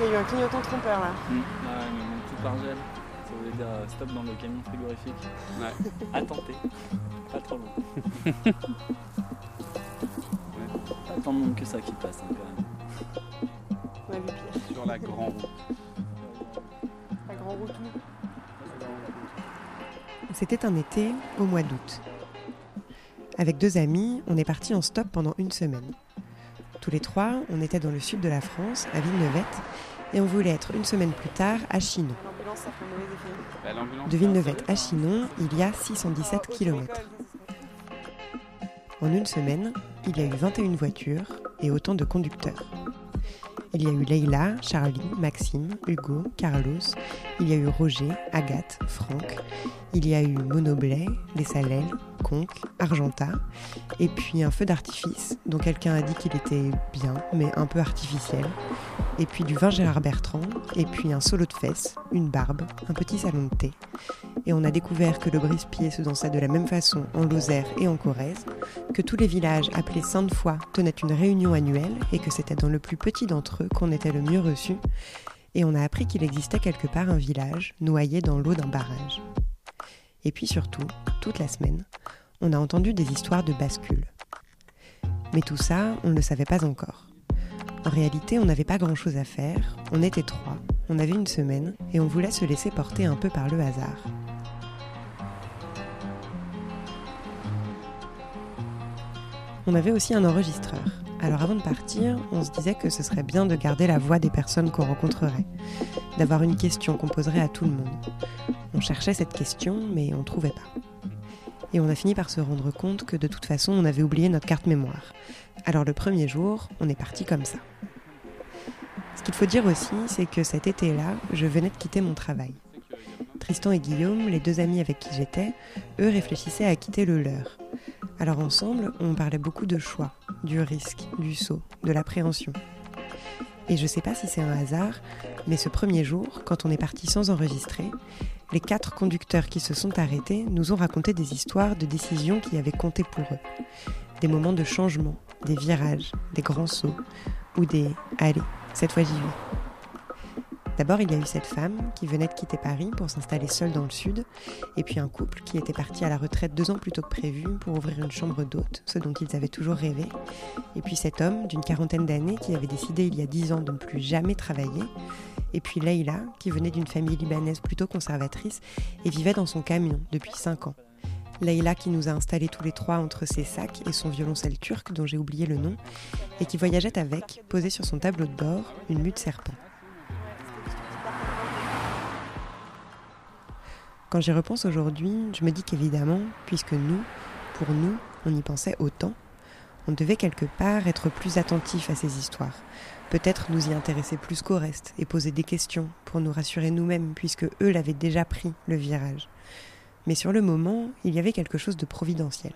Il y a eu un clignotant trompeur là. Mmh. Ouais, mais mon tout par gel. Ça voulait dire euh, stop dans le camion frigorifique. Ouais. à tenter. Pas trop long. ouais. Pas tant de monde que ça qui passe hein, quand même. On a vu pire. Sur la grande route. La grande route où C'était un été au mois d'août. Avec deux amis, on est parti en stop pendant une semaine. Tous les trois, on était dans le sud de la France, à Villeneuvette, et on voulait être une semaine plus tard à Chinon. De Villeneuette à Chinon, il y a 617 Oh, tu km. En une semaine, il y a eu 21 voitures et autant de conducteurs. Il y a eu Leïla, Charlie, Maxime, Hugo, Carlos, il y a eu Roger, Agathe, Franck, il y a eu Monoblet, Les Salelles, Argenta, et puis un feu d'artifice dont quelqu'un a dit qu'il était bien, mais un peu artificiel, et puis du vin Gérard Bertrand, et puis un solo de fesses, une barbe, un petit salon de thé. Et on a découvert que le brise-pied se dansait de la même façon en Lozère et en Corrèze, que tous les villages appelés Sainte-Foy tenaient une réunion annuelle et que c'était dans le plus petit d'entre eux qu'on était le mieux reçu. Et on a appris qu'il existait quelque part un village noyé dans l'eau d'un barrage. Et puis surtout, toute la semaine, on a entendu des histoires de bascule. Mais tout ça, on ne le savait pas encore. En réalité, on n'avait pas grand-chose à faire, on était trois, on avait une semaine et on voulait se laisser porter un peu par le hasard. On avait aussi un enregistreur. Alors avant de partir, on se disait que ce serait bien de garder la voix des personnes qu'on rencontrerait, d'avoir une question qu'on poserait à tout le monde. On cherchait cette question, mais on ne trouvait pas. Et on a fini par se rendre compte que de toute façon, on avait oublié notre carte mémoire. Alors le premier jour, on est parti comme ça. Ce qu'il faut dire aussi, c'est que cet été-là, je venais de quitter mon travail. Tristan et Guillaume, les deux amis avec qui j'étais, eux réfléchissaient à quitter le leur. Alors ensemble, on parlait beaucoup de choix, du risque, du saut, de l'appréhension. Et je sais pas si c'est un hasard, mais ce premier jour, quand on est parti sans enregistrer, les quatre conducteurs qui se sont arrêtés nous ont raconté des histoires de décisions qui avaient compté pour eux. Des moments de changement, des virages, des grands sauts, ou des Allez, cette fois j'y vais. D'abord, il y a eu cette femme qui venait de quitter Paris pour s'installer seule dans le sud, et puis un couple qui était parti à la retraite deux ans plus tôt que prévu pour ouvrir une chambre d'hôte, ce dont ils avaient toujours rêvé, et puis cet homme d'une quarantaine d'années qui avait décidé il y a dix ans de ne plus jamais travailler, et puis Leïla qui venait d'une famille libanaise plutôt conservatrice et vivait dans son camion depuis cinq ans. Leïla qui nous a installés tous les trois entre ses sacs et son violoncelle turc dont j'ai oublié le nom, et qui voyageait avec, posée sur son tableau de bord, une mue serpent. Quand j'y repense aujourd'hui, je me dis qu'évidemment, puisque nous, pour nous, on y pensait autant, on devait quelque part être plus attentif à ces histoires, peut-être nous y intéresser plus qu'au reste et poser des questions pour nous rassurer nous-mêmes, puisque eux l'avaient déjà pris, le virage. Mais sur le moment, il y avait quelque chose de providentiel.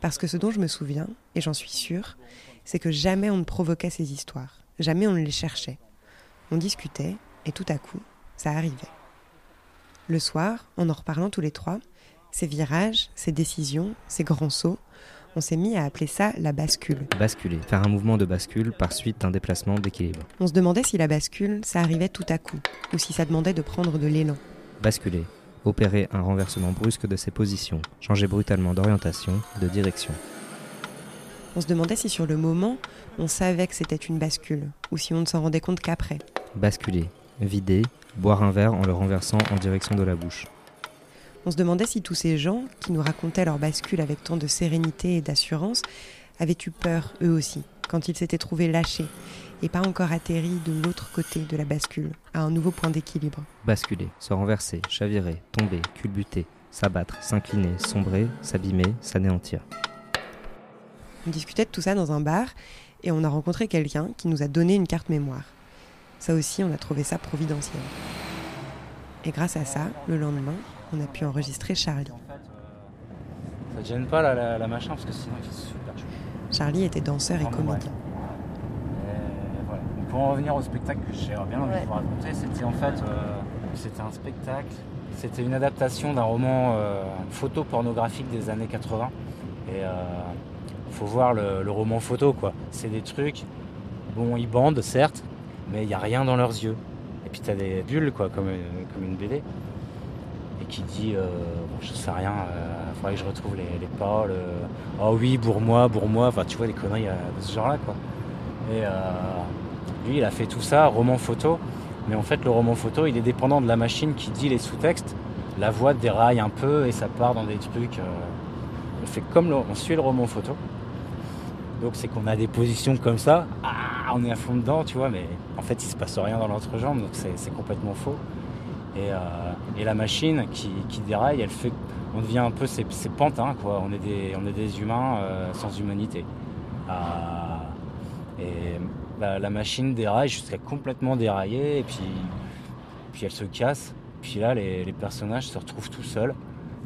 Parce que ce dont je me souviens, et j'en suis sûre, c'est que jamais on ne provoquait ces histoires, jamais on ne les cherchait. On discutait, et tout à coup, ça arrivait. Le soir, en en reparlant tous les trois, ces virages, ces décisions, ces grands sauts, on s'est mis à appeler ça la bascule. Basculer, faire un mouvement de bascule par suite d'un déplacement d'équilibre. On se demandait si la bascule, ça arrivait tout à coup, ou si ça demandait de prendre de l'élan. Basculer, opérer un renversement brusque de ses positions, changer brutalement d'orientation, de direction. On se demandait si sur le moment, on savait que c'était une bascule, ou si on ne s'en rendait compte qu'après. Basculer, vider, boire un verre en le renversant en direction de la bouche. On se demandait si tous ces gens, qui nous racontaient leur bascule avec tant de sérénité et d'assurance, avaient eu peur, eux aussi, quand ils s'étaient trouvés lâchés, et pas encore atterris de l'autre côté de la bascule, à un nouveau point d'équilibre. Basculer, se renverser, chavirer, tomber, culbuter, s'abattre, s'incliner, sombrer, s'abîmer, s'anéantir. On discutait de tout ça dans un bar, et on a rencontré quelqu'un qui nous a donné une carte mémoire. Ça aussi, on a trouvé ça providentiel. Et grâce à ça, le lendemain, on a pu enregistrer Charlie. Ça te gêne pas la, la, la machin parce que sinon il fait super chaud. Charlie était danseur et comédien. Et voilà. Donc, Pour en revenir au spectacle que j'ai bien envie Ouais. de vous raconter, c'était en fait euh, c'était un spectacle, c'était une adaptation d'un roman euh, photo pornographique des années 80. Et euh, faut voir le, le roman photo quoi. C'est des trucs, bon ils bandent certes, mais il n'y a rien dans leurs yeux. Et puis tu as des bulles, quoi, comme, euh, comme une BD. Et qui dit, euh, bon, je sais rien, il faudrait que je retrouve les, les paroles. euh, oh oui, pour moi, pour moi. Enfin, tu vois, des conneries euh, de ce genre-là, quoi. Et euh, lui, il a fait tout ça, roman photo. Mais en fait, le roman photo, il est dépendant de la machine qui dit les sous-textes. La voix déraille un peu et ça part dans des trucs. euh, on comme on suit le roman photo. Donc c'est qu'on a des positions comme ça. Ah, on est à fond dedans, tu vois, mais en fait, il se passe rien dans l'entrejambe, donc c'est complètement faux. Et, euh, et la machine qui, déraille, elle fait, on devient un peu ces, ces pantins, quoi. On est des, on est des humains euh, sans humanité. Ah, et la, la machine déraille jusqu'à complètement dérailler, et puis, puis elle se casse. Puis là, les, personnages se retrouvent tout seuls,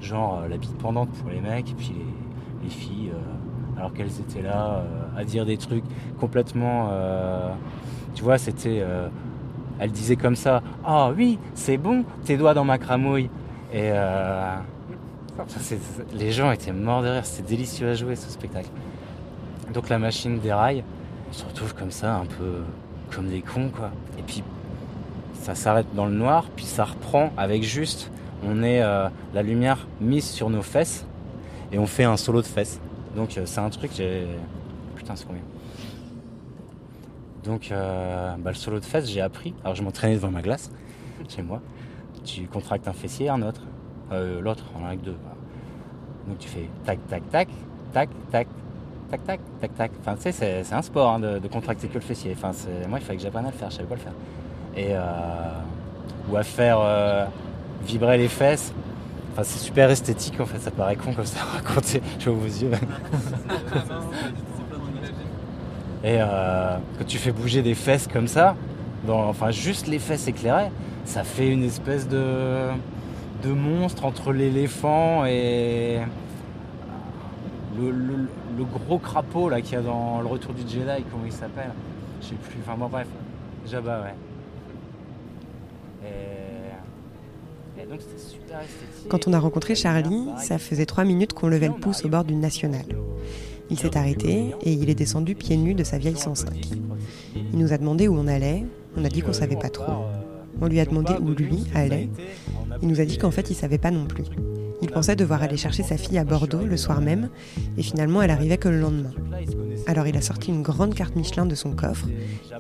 genre euh, la bite pendante pour les mecs, et puis les, les filles, euh, alors qu'elles étaient là euh, à dire des trucs complètement. euh, tu vois, c'était. euh, elle disait comme ça Ah oui, c'est bon, tes doigts dans ma cramouille. Et euh, les gens étaient morts de rire, c'était délicieux à jouer ce spectacle. Donc la machine déraille, on se retrouve comme ça, un peu comme des cons, quoi. Et puis ça s'arrête dans le noir, puis ça reprend avec juste, on est euh, la lumière mise sur nos fesses et on fait un solo de fesses. Donc euh, c'est un truc, j'ai. Putain, c'est combien? Donc euh, bah, le solo de fesses, j'ai appris. Alors je m'entraînais devant ma glace, chez moi. Tu contractes un fessier, un autre. Euh, L'autre, en a deux. Donc tu fais tac, tac, tac, tac, tac, tac, tac, tac, tac. Enfin, tu sais, c'est, un sport hein, de, contracter que le fessier. Enfin, moi, il fallait que j'apprenne à le faire, je savais pas le faire. Et, euh, ou à faire euh, vibrer les fesses. Enfin, c'est super esthétique en fait, ça paraît con comme ça à raconter. Je vois vos yeux. Et euh, quand tu fais bouger des fesses comme ça, dans, enfin juste les fesses éclairées, ça fait une espèce de, de monstre entre l'éléphant et le, le- le gros crapaud là qu'il y a dans le retour du Jedi, comment il s'appelle? Je sais plus, enfin bon bref, Jabba ouais. Et, et donc c'était super esthétique. Quand on a rencontré Charlie, ça faisait trois minutes qu'on levait le pouce au bord d'une nationale. Il s'est arrêté et il est descendu pieds nus de sa vieille 105. Il nous a demandé où on allait, on a dit qu'on savait pas trop. On lui a demandé où lui allait. Il nous a dit qu'en fait il savait pas non plus. Il pensait devoir aller chercher sa fille à Bordeaux le soir même et finalement elle arrivait que le lendemain. Alors il a sorti une grande carte Michelin de son coffre,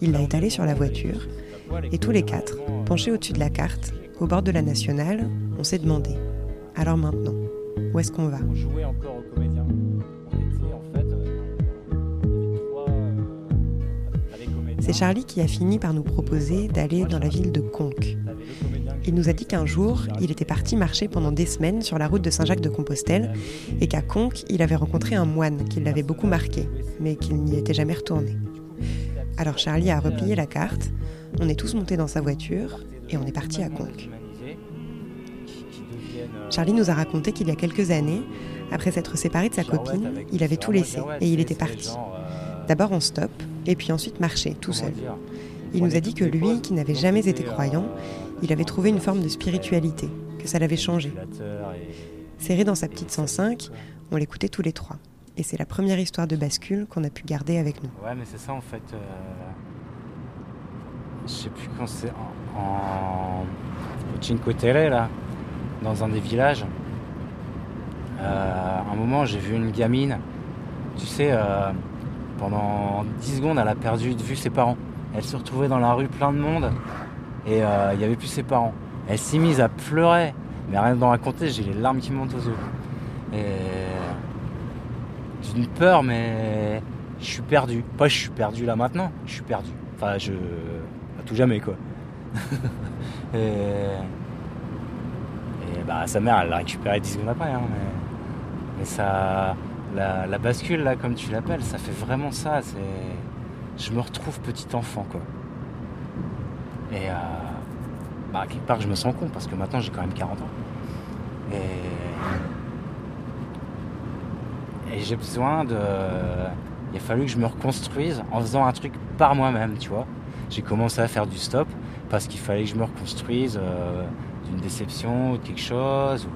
il l'a étalée sur la voiture et tous les quatre, penchés au-dessus de la carte, au bord de la nationale, on s'est demandé alors maintenant, où est-ce qu'on va? C'est Charlie qui a fini par nous proposer d'aller dans la ville de Conques. Il nous a dit qu'un jour, il était parti marcher pendant des semaines sur la route de Saint-Jacques-de-Compostelle et qu'à Conques, il avait rencontré un moine qui l'avait beaucoup marqué, mais qu'il n'y était jamais retourné. Alors Charlie a replié la carte, on est tous montés dans sa voiture et on est parti à Conques. Charlie nous a raconté qu'il y a quelques années, après s'être séparé de sa copine, il avait tout laissé et il était parti. D'abord en stop et puis ensuite marcher tout seul. Il nous a dit que lui, qui n'avait jamais été croyant, il avait trouvé une forme de spiritualité, que ça l'avait changé. Serré dans sa petite 105, on l'écoutait tous les trois. Et c'est la première histoire de bascule qu'on a pu garder avec nous. Ouais, mais c'est ça en fait. euh, Je sais plus quand c'est. En. Au Cinque Terre, là, dans un des villages. Euh, à un moment, j'ai vu une gamine. Tu sais, euh, pendant 10 secondes, elle a perdu de vue ses parents. Elle se retrouvait dans la rue plein de monde et euh, il n'y avait plus ses parents. Elle s'est mise à pleurer. Mais rien d'en raconter, j'ai les larmes qui montent aux yeux. Et j'ai une peur, mais je suis perdu. Pas je suis perdu là maintenant, je suis perdu. Enfin, je. à tout jamais, quoi. et. Et bah, sa mère, elle l'a récupéré 10 secondes après, hein, mais. Mais ça. La, bascule, là, comme tu l'appelles, ça fait vraiment ça. C'est. Je me retrouve petit enfant, quoi. Et. euh, Bah, quelque part, je me sens con, parce que maintenant, j'ai quand même 40 ans. Et. J'ai besoin de. Il a fallu que je me reconstruise en faisant un truc par moi-même, tu vois. J'ai commencé à faire du stop parce qu'il fallait que je me reconstruise euh, d'une déception ou de quelque chose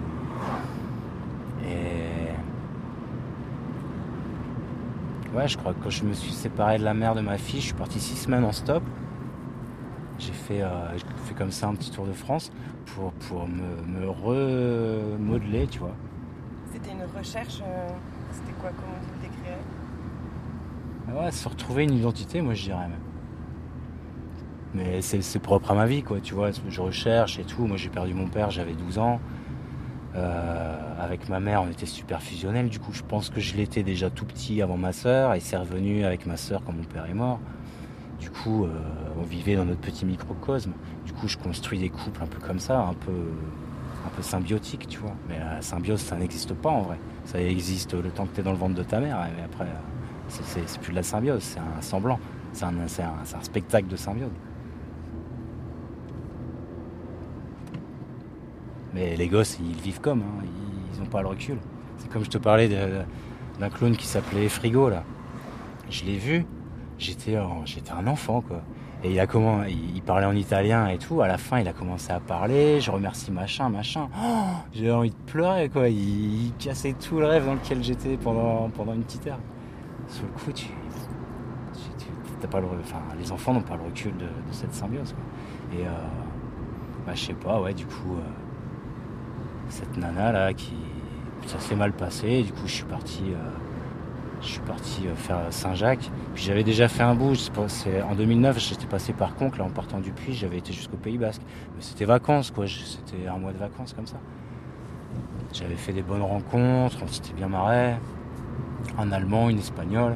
Et. Ouais, je crois que quand je me suis séparé de la mère de ma fille, je suis parti six semaines en stop. j'ai fait, euh, fait comme ça un petit tour de France pour, pour me, me remodeler, tu vois. C'était une recherche. euh, C'était quoi Comment tu le décrirais? Ah Ouais, se retrouver une identité, moi je dirais même. Mais c'est c'est propre à ma vie, quoi, tu vois. Je recherche et tout. Moi j'ai perdu mon père, j'avais 12 ans. Euh, avec ma mère, on était super fusionnels. Du coup, je pense que je l'étais déjà tout petit avant ma sœur. Et c'est revenu avec ma sœur quand mon père est mort. Du coup, euh, on vivait dans notre petit microcosme. Du coup, je construis des couples un peu comme ça, un peu, un symbiotiques, tu vois. Mais la symbiose, ça n'existe pas en vrai. Ça existe le temps que tu es dans le ventre de ta mère. Mais après, euh, c'est- plus de la symbiose, c'est un semblant. C'est un spectacle de symbiose. Mais les gosses, ils vivent comme, hein. ils n'ont pas le recul. C'est comme je te parlais d'un clown qui s'appelait Frigo, là. Je l'ai vu, j'étais un enfant, quoi. Et il a comment, il, parlait en italien et tout. À la fin, il a commencé à parler. Je remercie machin, machin. J'ai envie de pleurer, quoi. Il, cassait tout le rêve dans lequel j'étais pendant, pendant une petite heure. Sur le coup, tu, pas le, enfin, les enfants n'ont pas le recul de, de cette symbiose, quoi. Et euh, bah, je sais pas, ouais, du coup, euh, cette nana là, qui, ça s'est mal passé. Du coup, je suis parti. euh, je suis parti euh, faire Saint-Jacques. Puis j'avais déjà fait un bout. c'est pas- c'est- En 2009, j'étais passé par Conques, là, en partant du Puy. J'avais été jusqu'au Pays Basque. Mais c'était vacances, quoi. je- C'était un mois de vacances comme ça. J'avais fait des bonnes rencontres. On s'était bien marré. Un Allemand, une Espagnole.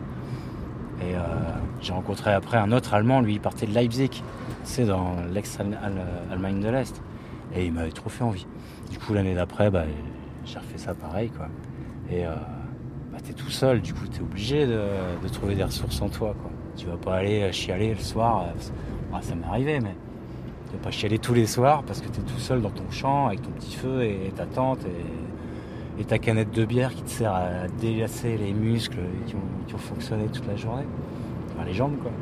Et euh, j'ai rencontré après un autre Allemand. Lui, il partait de Leipzig. C'est dans l'ex-Allemagne de l'Est. Et il m'avait trop fait envie. Du coup, l'année d'après, bah, j'ai refait ça pareil, quoi. Et euh, bah, t'es tout seul, du coup, t'es obligé de, trouver des ressources en toi, quoi. Tu vas pas aller euh, chialer le soir, euh, ah, ça m'est arrivé, mais tu vas pas chialer tous les soirs parce que t'es tout seul dans ton champ avec ton petit feu et ta tente et, ta canette de bière qui te sert à délasser les muscles qui qui ont fonctionné toute la journée. Enfin, les jambes, quoi.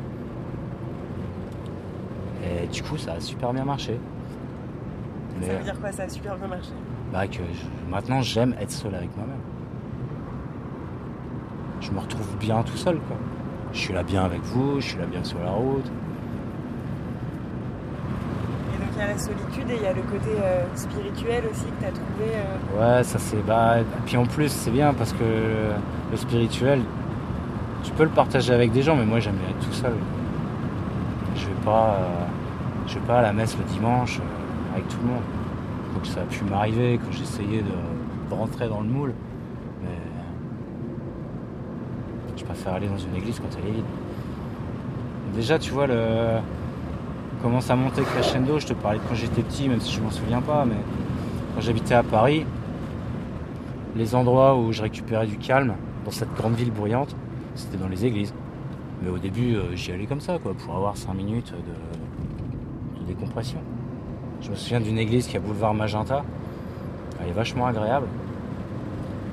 Et du coup, ça a super bien marché. Ça veut dire quoi Ça a super bien marché? bah, que je- maintenant j'aime être seul avec moi-même. Je me retrouve bien tout seul quoi. Je suis là bien avec vous, je suis là bien sur la route. Et donc il y a la solitude et il y a le côté euh, spirituel aussi que tu as trouvé. euh, Ouais, ça c'est bah. Puis en plus c'est bien parce que le spirituel, tu peux le partager avec des gens, mais moi j'aime bien être tout seul. Je vais pas, euh, je vais pas à la messe le dimanche euh, tout le monde. Donc ça a pu m'arriver quand j'essayais de, rentrer dans le moule, mais je préfère aller dans une église quand elle est vide. Déjà, tu vois le commence à monter crescendo. Je te parlais de quand j'étais petit, même si je m'en souviens pas, mais quand j'habitais à Paris, les endroits où je récupérais du calme dans cette grande ville bruyante, c'était dans les églises. Mais au début, euh, j'y allais comme ça, quoi, pour avoir 5 minutes de décompression. Je me souviens d'une église qui est à boulevard Magenta. Elle est vachement agréable.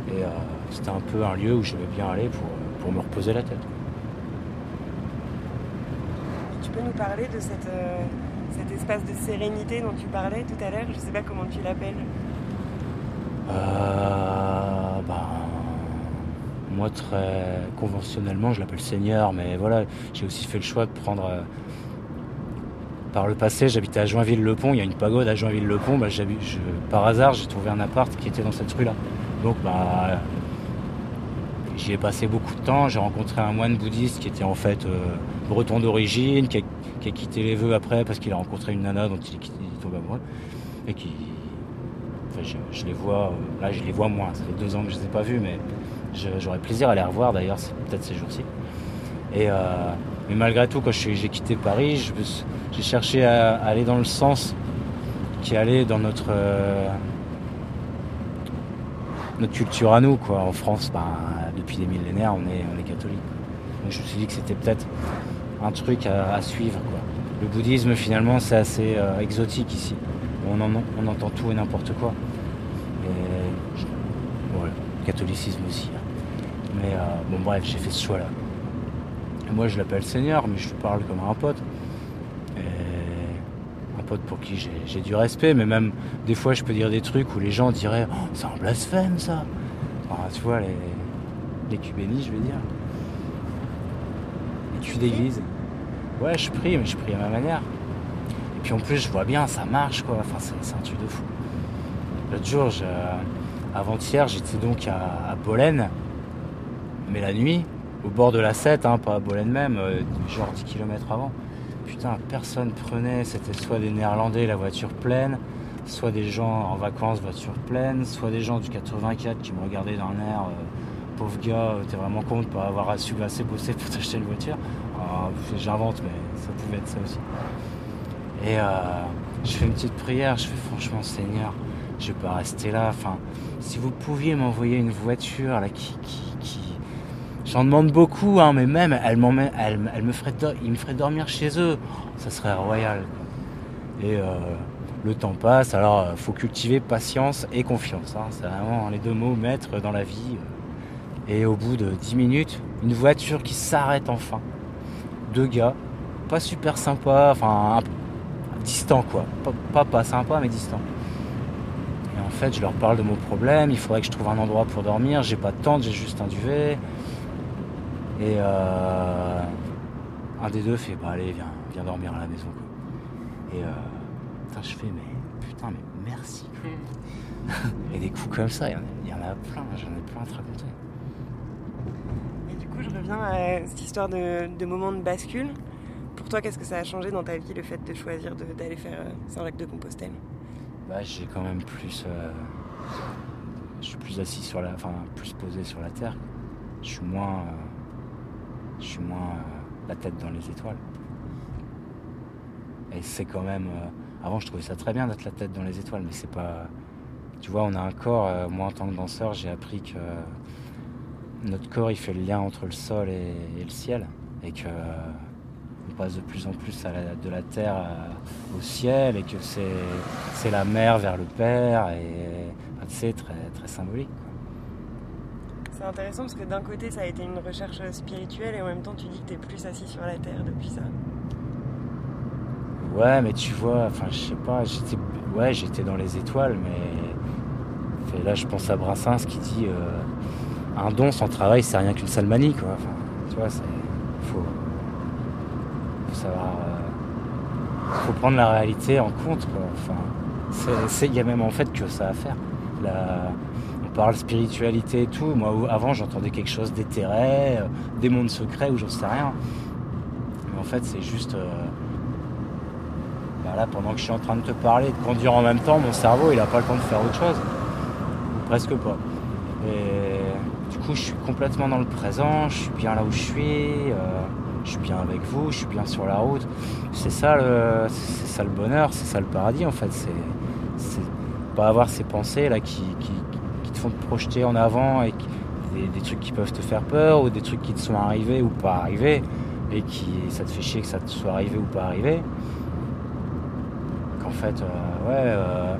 Et euh, c'était un peu un lieu où j'aimais bien aller pour, pour me reposer la tête. Tu peux nous parler de cette, euh, cet espace de sérénité dont tu parlais tout à l'heure? Je sais pas comment tu l'appelles. Euh, ben, moi, très conventionnellement, je l'appelle Seigneur, mais voilà, j'ai aussi fait le choix de prendre. Par le passé, j'habitais à Joinville-le-Pont, il y a une pagode à Joinville-le-Pont, bah, par hasard, j'ai trouvé un appart qui était dans cette rue-là. Donc, bah, j'y ai passé beaucoup de temps, j'ai rencontré un moine bouddhiste qui était en fait euh, breton d'origine, qui a, qui a quitté les vœux après parce qu'il a rencontré une nana dont il est, quitté- il est tombé amoureux, et qui, je, les vois, euh, là je les vois moins, ça fait deux ans que je les ai pas vus, mais j'aurais plaisir à les revoir d'ailleurs, peut-être ces jours-ci. Et euh, mais malgré tout, quand j'ai quitté Paris, j'ai cherché à, aller dans le sens qui allait dans notre euh, notre culture à nous, quoi. En France, ben, depuis des millénaires, on est on est catholique. Donc je me suis dit que c'était peut-être un truc à, suivre. Le bouddhisme, finalement, c'est assez euh, exotique ici. On, en- on entend tout et n'importe quoi. Et le catholicisme aussi. hein. Mais bon, bref, j'ai fait ce choix-là. Et moi, je l'appelle Seigneur, mais je lui parle comme un pote. Et un pote pour qui j'ai du respect, mais même des fois, je peux dire des trucs où les gens diraient Oh, c'est un blasphème, ça Enfin, Tu vois, les, les cubénis, je veux dire. Les culs d'église. Ouais, je prie, mais je prie à ma manière. puis en plus, je vois bien, ça marche quoi. Enfin, c'est un truc de fou. L'autre jour, avant-hier, j'étais donc à, à mais la nuit, au bord de la 7, hein, pas à Bolène même, euh, genre 10 km avant. Putain, personne prenait, c'était soit des Néerlandais, la voiture pleine, soit des gens en vacances, voiture pleine, soit des gens du 84 qui me regardaient dans l'air, euh, pauvre gars, euh, t'es vraiment con de pas avoir su assez bosser pour t'acheter une voiture. Ah, j'invente, mais ça pouvait être ça aussi. Et je fais une petite prière, je fais franchement Seigneur, je vais pas rester là. Enfin, si vous pouviez m'envoyer une voiture là qui, qui, j'en demande beaucoup, hein, mais même elle, elle, elle me ferait, il me ferait dormir chez eux, ça serait royal. Et euh, le temps passe, alors euh, faut cultiver patience et confiance. Hein. c'est vraiment les deux mots maîtres dans la vie. Et au bout de 10 minutes, une voiture qui s'arrête enfin. Deux gars, pas super sympa, enfin distant quoi. Pas, pas, pas sympa mais distant. Et en fait, je leur parle de mon problème, il faudrait que je trouve un endroit pour dormir, j'ai pas de tente, j'ai juste un duvet. Et euh, un des deux fait bah allez viens, viens dormir à la maison quoi. Et euh, putain, je fais mais putain mais merci. et des coups comme ça, il y, en a plein, j'en ai plein à te raconter. Et du coup je reviens à cette histoire de, de moment de bascule. Pour toi, qu'est-ce que ça a changé dans ta vie le fait de choisir d'aller faire euh, Saint-Jacques-de-Compostelle bah, J'ai quand même plus. Euh, je suis plus assis sur la. Enfin, plus posé sur la terre. Je suis moins. Euh, je suis moins la tête dans les étoiles. Et c'est quand même. avant, je trouvais ça très bien d'être la tête dans les étoiles, mais c'est pas. Tu vois, on a un corps. moi, en tant que danseur, j'ai appris que notre corps, il fait le lien entre le sol et, et le ciel. Et que on passe de plus en plus de la terre au ciel et que c'est la mer vers le père et c'est très, très symbolique. C'est intéressant parce que d'un côté ça a été une recherche spirituelle et en même temps tu dis que tu es plus assis sur la terre depuis ça. Ouais mais tu vois, enfin je sais pas, j'étais ouais j'étais dans les étoiles mais là je pense à Brassens qui dit euh, un don sans travail c'est rien qu'une salmanie quoi. tu vois, c'est faut il faut prendre la réalité en compte. Enfin, il y a même en fait que ça à faire. Parle spiritualité et tout. Moi, avant, j'entendais quelque chose d'éthéré, euh, des mondes secrets ou j'en sais rien. Mais en fait, c'est juste. Euh, bah là, pendant que je suis en train de te parler, de conduire en même temps, mon cerveau, il n'a pas le temps de faire autre chose. presque pas. Et du coup, je suis complètement dans le présent, je suis bien là où je suis. Euh, je suis bien avec vous, je suis bien sur la route. C'est ça le, ça le bonheur, c'est ça le paradis en fait. C'est, pas avoir ces pensées là qui, font te projeter en avant et des, trucs qui peuvent te faire peur ou des trucs qui te sont arrivés ou pas arrivés et qui ça te fait chier que ça te soit arrivé ou pas arrivé. Qu'en fait, euh, ouais, euh,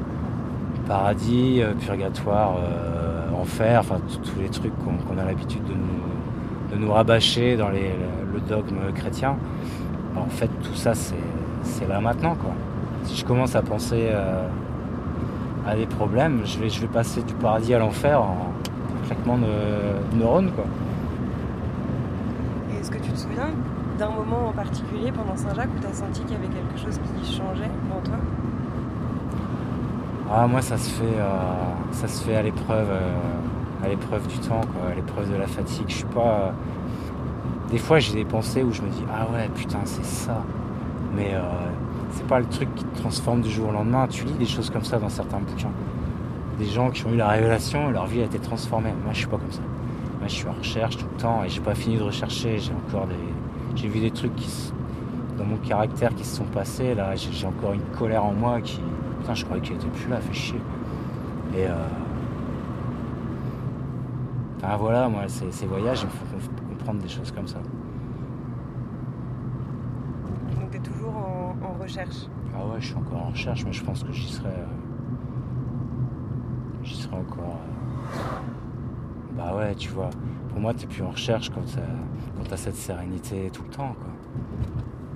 paradis, euh, purgatoire, enfer, enfin tous les trucs qu'on a l'habitude de nous, de nous rabâcher dans les, le dogme chrétien, bah, en fait tout ça c'est là maintenant quoi. Si je commence à penser à des problèmes, je vais, je vais passer du paradis à l'enfer en claquement de, neurones quoi. Et est-ce que tu te souviens d'un moment en particulier pendant Saint-Jacques où tu as senti qu'il y avait quelque chose qui changeait en toi? Ah, moi ça se fait euh, ça se fait à l'épreuve euh, à l'épreuve du temps quoi, à l'épreuve de la fatigue. Je suis pas des fois, j'ai des pensées où je me dis Ah ouais, putain, c'est ça. Mais euh, c'est pas le truc qui te transforme du jour au lendemain. Tu lis des choses comme ça dans certains bouquins. Des gens qui ont eu la révélation leur vie a été transformée. Moi, je suis pas comme ça. Moi, je suis en recherche tout le temps et j'ai pas fini de rechercher. J'ai encore des. J'ai vu des trucs qui, dans mon caractère qui se sont passés. Là, j'ai encore une colère en moi qui. Putain, je croyais qu'elle était plus là, fait chier. Et. Euh... Enfin voilà, moi, ces, ces voyages, me font des choses comme ça. Donc tu es toujours en, Ah ouais, je suis encore en recherche, mais je pense que j'y serai. Euh, j'y serai encore. Euh, bah ouais, tu vois. Pour moi, t'es plus en recherche quand t'as, as cette sérénité tout le temps, quoi.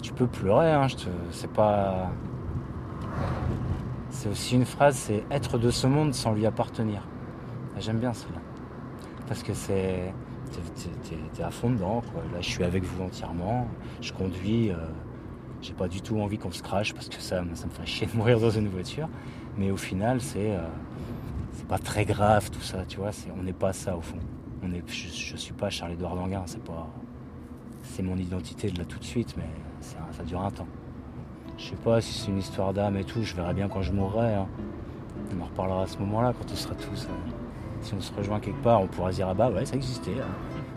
Tu peux pleurer, hein, c'est pas. C'est aussi une phrase, c'est être de ce monde sans lui appartenir. Ah, j'aime bien cela. Parce que c'est t'es à fond dedans. Là, je suis avec vous entièrement. Je conduis. Euh, j'ai pas du tout envie qu'on se crache parce que ça, ça me ferait chier de mourir dans une voiture. Mais au final, c'est euh, pas très grave tout ça, tu vois. on n'est pas ça au fond. On est, je, suis pas Charles-Édouard Danguin, c'est pas. C'est mon identité de là tout de suite, mais ça dure un temps. Je sais pas si c'est une histoire d'âme et tout, je verrai bien quand je mourrai. Hein. On en reparlera à ce moment-là, quand on sera tous. Euh, si on se rejoint quelque part, on pourra dire ah bah ouais, ça existait. Hein.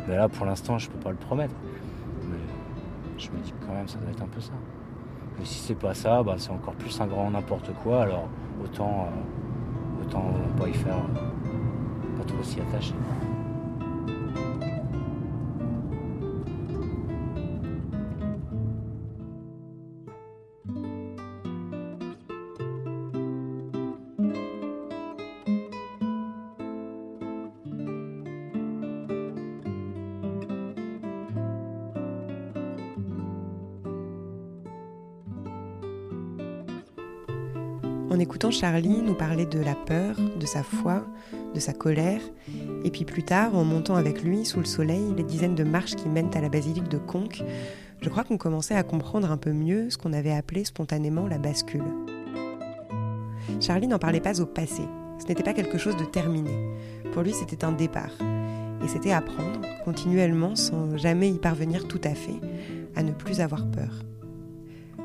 Mais là, pour l'instant, je peux pas le promettre. Mais je me dis quand même, ça doit être un peu ça. Mais si c'est pas ça, bah, c'est encore plus un grand n'importe quoi. Alors autant, euh, autant pas y faire, euh, pas trop s'y attacher. Charlie nous parler de la peur, de sa foi, de sa colère, et puis plus tard, en montant avec lui sous le soleil les dizaines de marches qui mènent à la basilique de Conques, je crois qu'on commençait à comprendre un peu mieux ce qu'on avait appelé spontanément la bascule. Charlie n'en parlait pas au passé, ce n'était pas quelque chose de terminé. Pour lui, c'était un départ. Et c'était apprendre, continuellement, sans jamais y parvenir tout à fait, à ne plus avoir peur.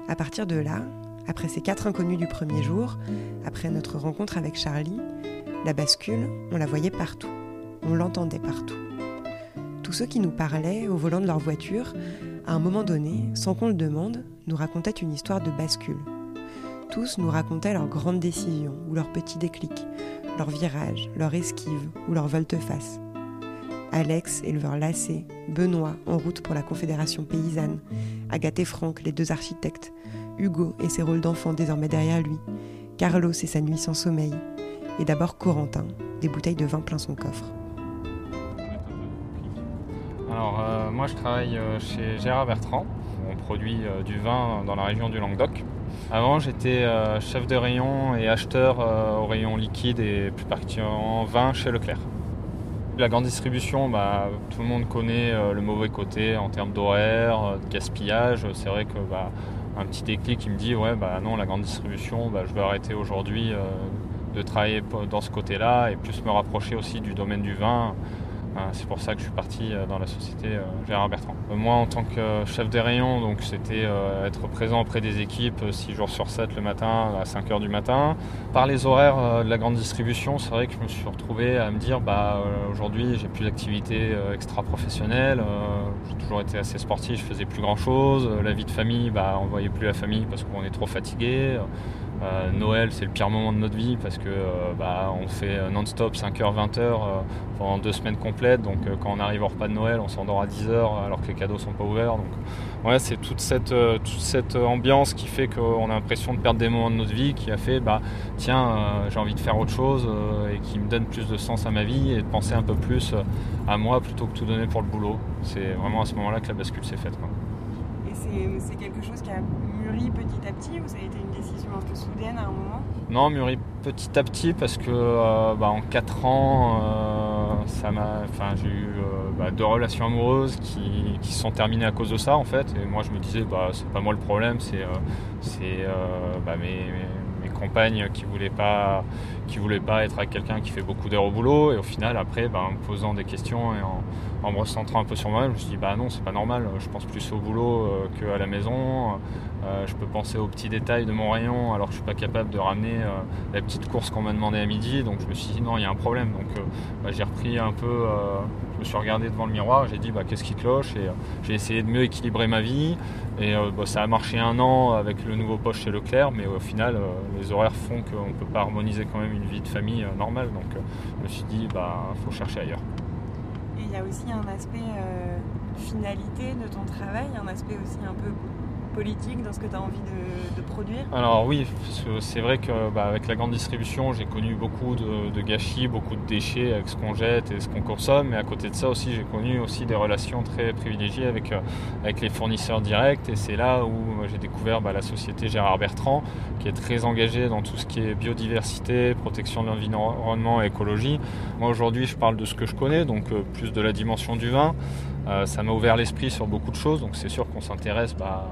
À partir de là, après ces quatre inconnus du premier jour, après notre rencontre avec Charlie, la bascule, on la voyait partout, on l'entendait partout. Tous ceux qui nous parlaient au volant de leur voiture, à un moment donné, sans qu'on le demande, nous racontaient une histoire de bascule. Tous nous racontaient leurs grandes décisions ou leurs petits déclics, leurs virages, leurs esquives ou leurs volte-face. Alex, éleveur lassé, Benoît, en route pour la Confédération paysanne, Agathe et Franck, les deux architectes, Hugo et ses rôles d'enfant désormais derrière lui, Carlos et sa nuit sans sommeil, et d'abord Corentin, des bouteilles de vin plein son coffre. Alors euh, moi je travaille euh, chez Gérard Bertrand, on produit euh, du vin dans la région du Languedoc. Avant j'étais chef de rayon et acheteur au rayon liquide et plus particulièrement vin chez Leclerc. La grande distribution, bah, tout le monde connaît le mauvais côté en termes d'horaire, de gaspillage. C'est vrai que bah, un petit déclic qui me dit ouais bah non la grande distribution bah, je vais arrêter aujourd'hui euh, de travailler dans ce côté-là et plus me rapprocher aussi du domaine du vin c'est pour ça que je suis parti euh, dans la société euh, Gérard Bertrand. Euh, moi, en tant que chef des rayons, donc c'était être présent auprès des équipes 6 jours sur 7 le matin, à 5 heures du matin. Par les horaires de la grande distribution, c'est vrai que je me suis retrouvé à me dire bah, aujourd'hui, j'ai plus d'activité extra-professionnelle. j'ai toujours été assez sportif, je faisais plus grand-chose. La vie de famille, bah, on voyait plus la famille parce qu'on est trop fatigué. Euh, Noël, c'est le pire moment de notre vie parce que euh, bah, on fait non-stop 5h, 20h pendant deux semaines complètes. Donc euh, quand on arrive au repas de Noël, on s'endort à 10h alors que les cadeaux sont pas ouverts. Donc c'est toute cette, ambiance qui fait qu'on a l'impression de perdre des moments de notre vie, qui a fait bah tiens, j'ai envie de faire autre chose et qui me donne plus de sens à ma vie et de penser un peu plus à moi plutôt que tout donner pour le boulot. C'est vraiment à ce moment-là que la bascule s'est faite. C'est quelque chose qui a mûri petit à petit ou ça a été une décision un peu soudaine à un moment Non, mûri petit à petit parce que euh, bah, en 4 ans, euh, j'ai eu euh, bah, deux relations amoureuses qui, qui, se sont terminées à cause de ça en fait. Et moi je me disais, bah, c'est pas moi le problème, c'est, c'est bah, mes, mes, compagnes qui voulaient pas qui voulaient pas être avec quelqu'un qui fait beaucoup d'heures au boulot et au final après bah, en me posant des questions et en, en me recentrant un peu sur moi-même, je me suis dit bah non c'est pas normal, je pense plus au boulot qu'à la maison, euh, je peux penser aux petits détails de mon rayon alors que je suis pas capable de ramener euh, la petite course qu'on m'a demandé à midi. Donc je me suis dit non, il y a un problème. Donc euh, bah, j'ai repris un peu, je me suis regardé devant le miroir, j'ai dit bah, qu'est-ce qui cloche? Et j'ai essayé de mieux équilibrer ma vie. Et bah, ça a marché un an avec le nouveau poste chez Leclerc, mais au final les horaires font qu'on ne peut pas harmoniser quand même une vie de famille normale. Donc je me suis dit bah faut chercher ailleurs. Il y a aussi un aspect finalité de ton travail, un aspect aussi un peu dans ce que tu as envie de, produire Alors oui, c'est vrai que bah, avec la grande distribution, j'ai connu beaucoup de, gâchis, beaucoup de déchets avec ce qu'on jette et ce qu'on consomme. Mais à côté de ça aussi, j'ai connu aussi des relations très privilégiées avec, euh, avec les fournisseurs directs. Et c'est là où j'ai découvert bah, la société Gérard Bertrand, qui est très engagée dans tout ce qui est biodiversité, protection de l'environnement et écologie. Moi aujourd'hui, je parle de ce que je connais, donc euh, plus de la dimension du vin. Euh, ça m'a ouvert l'esprit sur beaucoup de choses, donc c'est sûr qu'on s'intéresse bah,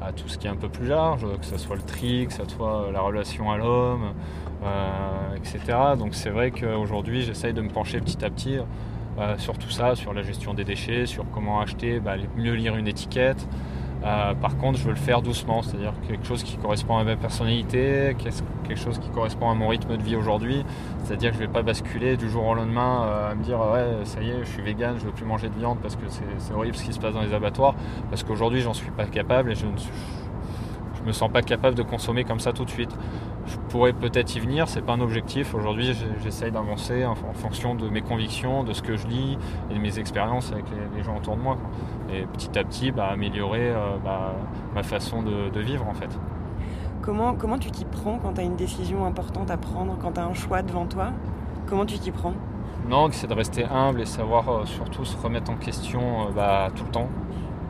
à tout ce qui est un peu plus large, que ce soit le tri, que ce soit la relation à l'homme, euh, etc. Donc c'est vrai qu'aujourd'hui j'essaye de me pencher petit à petit euh, sur tout ça, sur la gestion des déchets, sur comment acheter, bah, mieux lire une étiquette. Euh, par contre, je veux le faire doucement, c'est-à-dire quelque chose qui correspond à ma personnalité, quelque chose qui correspond à mon rythme de vie aujourd'hui. C'est-à-dire que je ne vais pas basculer du jour au lendemain à me dire ouais, ça y est, je suis vegan, je ne veux plus manger de viande parce que c'est horrible ce qui se passe dans les abattoirs. Parce qu'aujourd'hui, j'en suis pas capable et je ne je me sens pas capable de consommer comme ça tout de suite. Je pourrais peut-être y venir, c'est pas un objectif. Aujourd'hui, j'essaye d'avancer en, fonction de mes convictions, de ce que je lis et de mes expériences avec les, gens autour de moi. Et petit à petit, bah, améliorer euh, bah, ma façon de, vivre en fait. Comment, comment tu t'y prends quand tu as une décision importante à prendre, quand tu as un choix devant toi? Comment tu t'y prends? Non, c'est de rester humble et savoir euh, surtout se remettre en question euh, bah, tout le temps.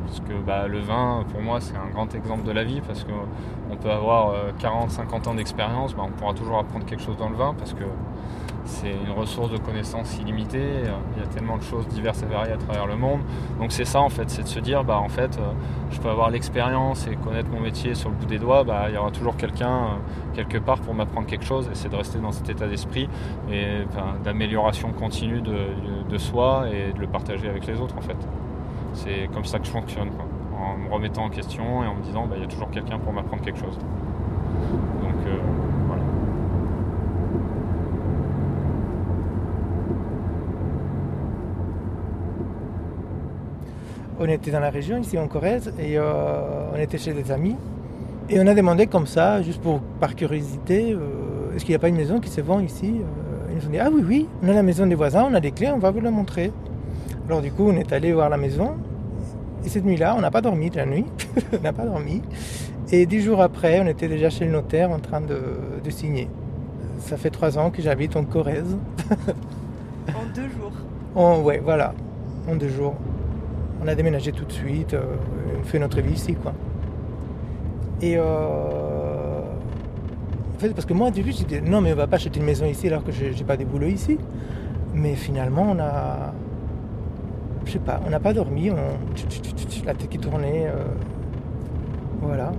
Parce que bah, le vin, pour moi, c'est un grand exemple de la vie, parce qu'on peut avoir 40, euh, 50 ans d'expérience, bah, on pourra toujours apprendre quelque chose dans le vin, parce que c'est une ressource de connaissances illimitée, il y a tellement de choses diverses et variées à travers le monde. Donc c'est ça en fait, c'est de se dire, bah, en fait, euh, je peux avoir l'expérience et connaître mon métier sur le bout des doigts, bah, il y aura toujours quelqu'un euh, quelque part pour m'apprendre quelque chose, et c'est de rester dans cet état d'esprit et d'amélioration continue de soi et de le partager avec les autres en fait. C'est comme ça que je fonctionne, en me remettant en question et en me disant bah, il y a toujours quelqu'un pour m'apprendre quelque chose. Donc euh, voilà. On était dans la région, ici en Corrèze, et euh, on était chez des amis. Et on a demandé comme ça, juste pour, par curiosité, euh, est-ce qu'il n'y a pas une maison qui se vend ici Ils nous ont dit, ah oui, oui, on a la maison des voisins, on a des clés, on va vous la montrer. Alors du coup, on est allé voir la maison. Et cette nuit-là, on n'a pas dormi de la nuit. on n'a pas dormi. Et dix jours après, on était déjà chez le notaire en train de, signer. Ça fait trois ans que j'habite en Corrèze. en deux jours en, Ouais, voilà. En deux jours. On a déménagé tout de suite. Euh, on fait notre vie ici, quoi. Et euh, en fait, parce que moi, au début, j'ai dit non, mais on va pas acheter une maison ici alors que j'ai pas de boulot ici. Mais finalement, on a, je sais pas, on n'a pas dormi, on... la tête qui tournait. Euh, voilà.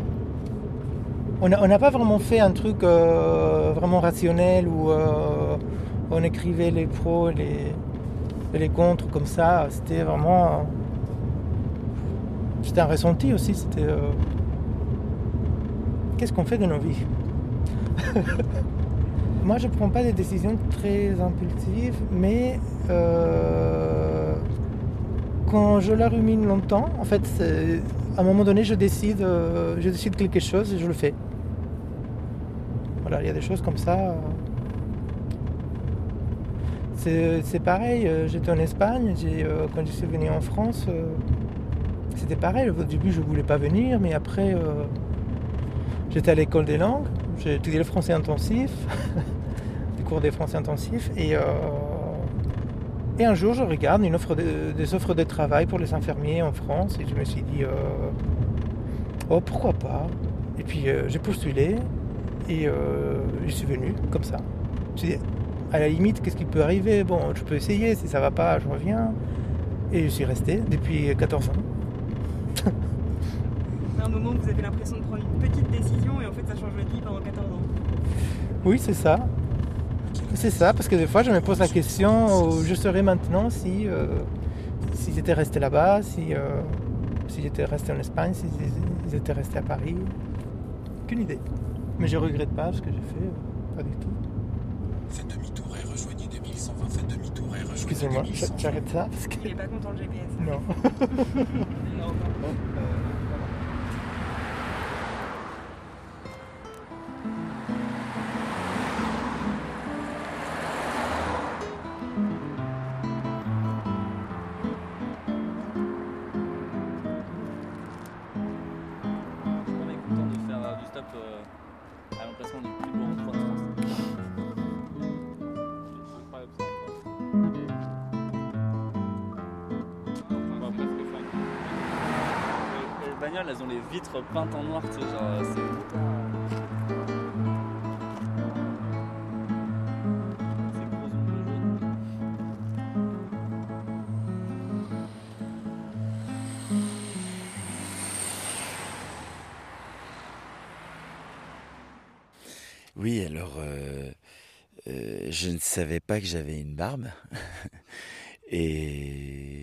On n'a pas vraiment fait un truc euh, vraiment rationnel où euh, on écrivait les pros et les, les contre comme ça. C'était vraiment. C'était un ressenti aussi. C'était. Qu'est-ce qu'on fait de nos vies? Moi, je prends pas des décisions très impulsives, mais quand je la rumine longtemps, en fait, à un moment donné, je décide, euh, je décide quelque chose et je le fais. Voilà, il y a des choses comme ça. C'est pareil, euh, j'étais en Espagne, euh, quand je suis venu en France, c'était pareil. Au début, je ne voulais pas venir, mais après, j'étais à l'école des langues, j'ai étudié le français intensif, des cours des français intensifs, et et un jour, je regarde une offre des offres de travail pour les infirmiers en France et je me suis dit, euh, oh pourquoi pas? Et puis euh, j'ai postulé et euh, je suis venu comme ça. Je me dit, à la limite, qu'est-ce qui peut arriver? Bon, je peux essayer, si ça va pas, je reviens. Et je suis resté depuis 14 ans. à un moment, vous avez l'impression de prendre une petite décision et en fait, ça change votre vie pendant 14 ans. Oui, c'est ça. C'est ça, parce que des fois je me pose la question où je serais maintenant si, euh, si j'étais resté là-bas, si, euh, si j'étais resté en Espagne, si j'étais resté à Paris. Aucune idée. Mais je regrette pas ce que j'ai fait, euh, pas du tout. Faites demi-tour et rejoignez 2120, faites demi-tour et rejoignez Excusez-moi, j'arrête ça parce que... Il est pas content le GPS. Non. non. elles peinte en noir, tu sais, genre, euh, c'est tout euh, Ces gros. Oui, alors, euh, euh, je ne savais pas que j'avais une barbe. Et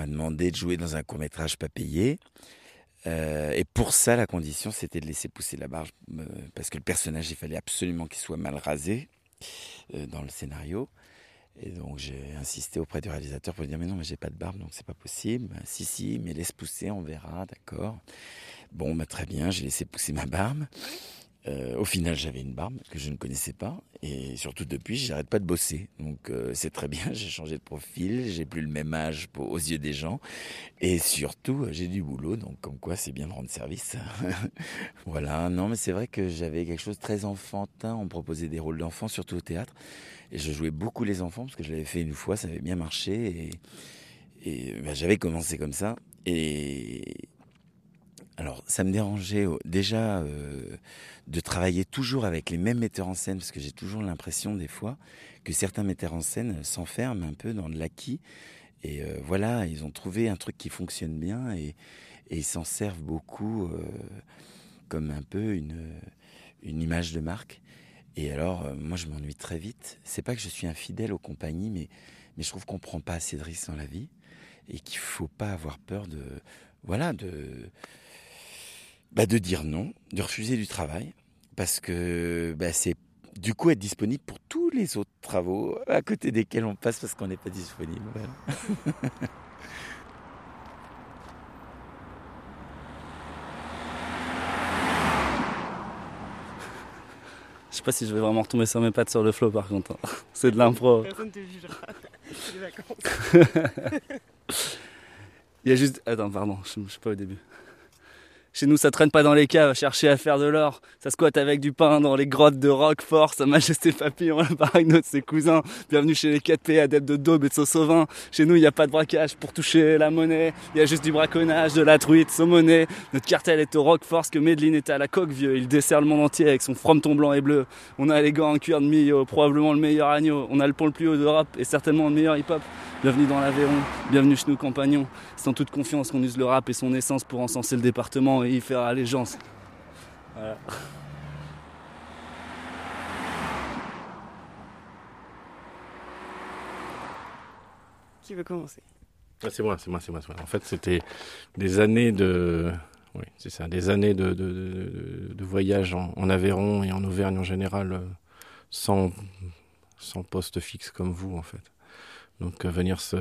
m'a demandé de jouer dans un court métrage pas payé. Euh, et pour ça, la condition, c'était de laisser pousser la barbe, euh, parce que le personnage, il fallait absolument qu'il soit mal rasé euh, dans le scénario. Et donc j'ai insisté auprès du réalisateur pour dire mais non mais j'ai pas de barbe donc c'est pas possible. Ben, si si mais laisse pousser on verra d'accord. Bon bah très bien j'ai laissé pousser ma barbe. Euh, au final j'avais une barbe que je ne connaissais pas et surtout depuis j'arrête pas de bosser donc euh, c'est très bien j'ai changé de profil j'ai plus le même âge aux yeux des gens et surtout j'ai du boulot donc comme quoi c'est bien de rendre service. voilà non mais c'est vrai que j'avais quelque chose de très enfantin on me proposait des rôles d'enfants surtout au théâtre et je jouais beaucoup les enfants parce que je l'avais fait une fois, ça avait bien marché. Et, ben, j'avais commencé comme ça. Et alors, ça me dérangeait euh, déjà euh, de travailler toujours avec les mêmes metteurs en scène parce que j'ai toujours l'impression des fois que certains metteurs en scène s'enferment un peu dans de l'acquis. Et euh, voilà, ils ont trouvé un truc qui fonctionne bien et, ils s'en servent beaucoup comme un peu une, image de marque. Et alors, moi, je m'ennuie très vite. C'est pas que je suis infidèle aux compagnies, mais, mais je trouve qu'on prend pas assez de risques dans la vie et qu'il faut pas avoir peur de, voilà, de, bah, de dire non, de refuser du travail, parce que bah, c'est du coup être disponible pour tous les autres travaux à côté desquels on passe parce qu'on n'est pas disponible. voilà. Je sais pas si je vais vraiment retomber sur mes pattes sur le flow par contre. hein. C'est de l'impro. Personne te jugera. C'est les vacances. Il y a juste. Attends, pardon, je, je suis pas au début. Chez nous, ça traîne pas dans les caves, chercher à faire de l'or. Ça squatte avec du pain dans les grottes de Roquefort. Sa Majesté Papillon, là, pareil, notre ses cousins. Bienvenue chez les 4P, adeptes de daube et de sauce au vin. Chez nous, il n'y a pas de braquage pour toucher la monnaie. Il y a juste du braconnage, de la truite, saumonée. Notre cartel est au Roquefort, ce que Medline est à la coque vieux. Il dessert le monde entier avec son frometon blanc et bleu. On a les gants en cuir de Millau, probablement le meilleur agneau. On a le pont le plus haut d'Europe et certainement le meilleur hip-hop. Bienvenue dans l'Aveyron, bienvenue chez nous compagnons. C'est en toute confiance qu'on use le rap et son essence pour encenser le département et y faire allégeance. Voilà. Qui veut commencer? Ah, c'est moi, c'est moi, c'est moi, c'est moi. En fait, c'était des années de, oui, c'est ça, des années de, de, de, de voyage en, en Aveyron et en Auvergne en général, euh, sans, sans poste fixe comme vous, en fait. Donc, euh, venir se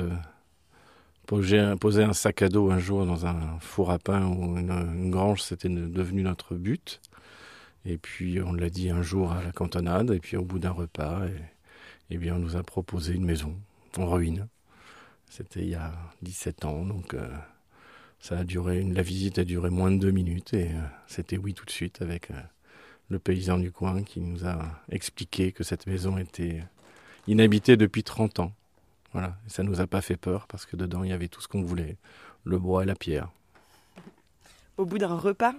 poser poser un sac à dos un jour dans un four à pain ou une, grange, c'était devenu notre but. Et puis, on l'a dit un jour à la cantonade, et puis au bout d'un repas, et, eh bien, on nous a proposé une maison en ruine. C'était il y a 17 ans, donc euh, ça a duré, la visite a duré moins de deux minutes et euh, c'était oui tout de suite avec euh, le paysan du coin qui nous a expliqué que cette maison était inhabitée depuis 30 ans. Voilà, et ça nous a pas fait peur parce que dedans il y avait tout ce qu'on voulait, le bois et la pierre. Au bout d'un repas?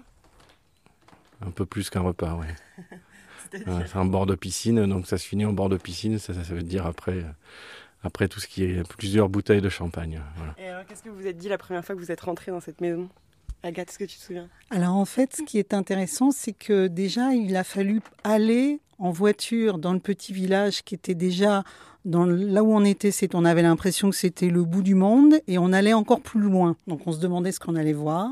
Un peu plus qu'un repas, Ouais, c'est un bord de piscine, donc ça se finit en bord de piscine, ça, ça, ça veut dire après, euh, après tout ce qui est plusieurs bouteilles de champagne. Voilà. Et alors, qu'est-ce que vous vous êtes dit la première fois que vous êtes rentré dans cette maison? Agathe, est-ce que tu te souviens? Alors en fait, ce qui est intéressant, c'est que déjà, il a fallu aller en voiture dans le petit village qui était déjà dans là où on était, c'est on avait l'impression que c'était le bout du monde et on allait encore plus loin. Donc on se demandait ce qu'on allait voir.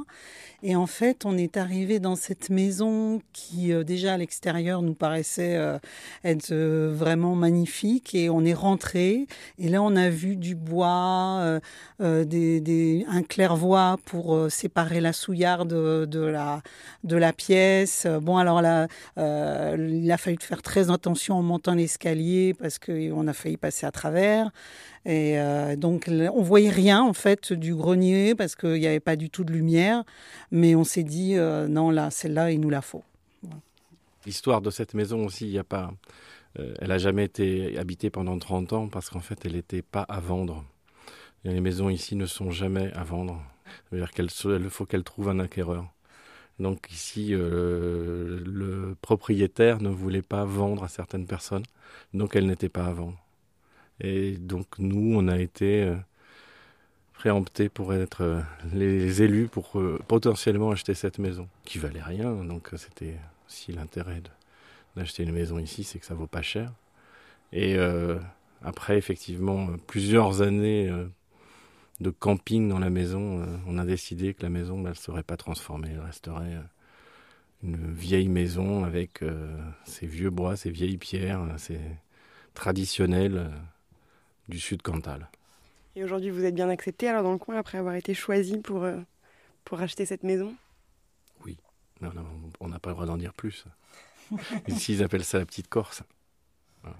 Et en fait, on est arrivé dans cette maison qui euh, déjà à l'extérieur nous paraissait euh, être euh, vraiment magnifique et on est rentré et là on a vu du bois, des, des- un clairvoie pour séparer la souillarde de, la pièce. Bon alors là, il a fallu faire très attention en montant l'escalier parce qu'on a failli passer à travers. Et euh, donc on voyait rien en fait du grenier parce qu'il n'y avait pas du tout de lumière. Mais on s'est dit euh, non là, celle-là, il nous la faut. L'histoire de cette maison aussi, il y a pas, euh, elle a jamais été habitée pendant 30 ans parce qu'en fait, elle n'était pas à vendre. Les maisons ici ne sont jamais à vendre. Ça veut dire qu'il faut qu'elles trouvent un acquéreur. Donc ici, le propriétaire ne voulait pas vendre à certaines personnes, donc elle n'était pas à vendre. Et donc nous, on a été euh, préemptés pour être euh, les élus pour euh, potentiellement acheter cette maison, qui valait rien. Donc c'était si l'intérêt d'acheter une maison ici, c'est que ça vaut pas cher. Et après, effectivement, plusieurs années de camping dans la maison, on a décidé que la maison, bah, ne serait pas transformée. Elle resterait une vieille maison avec ses vieux bois, ses vieilles pierres, ses traditionnels du sud Cantal. Et aujourd'hui, vous êtes bien accepté alors dans le coin après avoir été choisi pour, euh, pour acheter cette maison? Non, non, on n'a pas le droit d'en dire plus. Ici, ils appellent ça la petite Corse. Alors,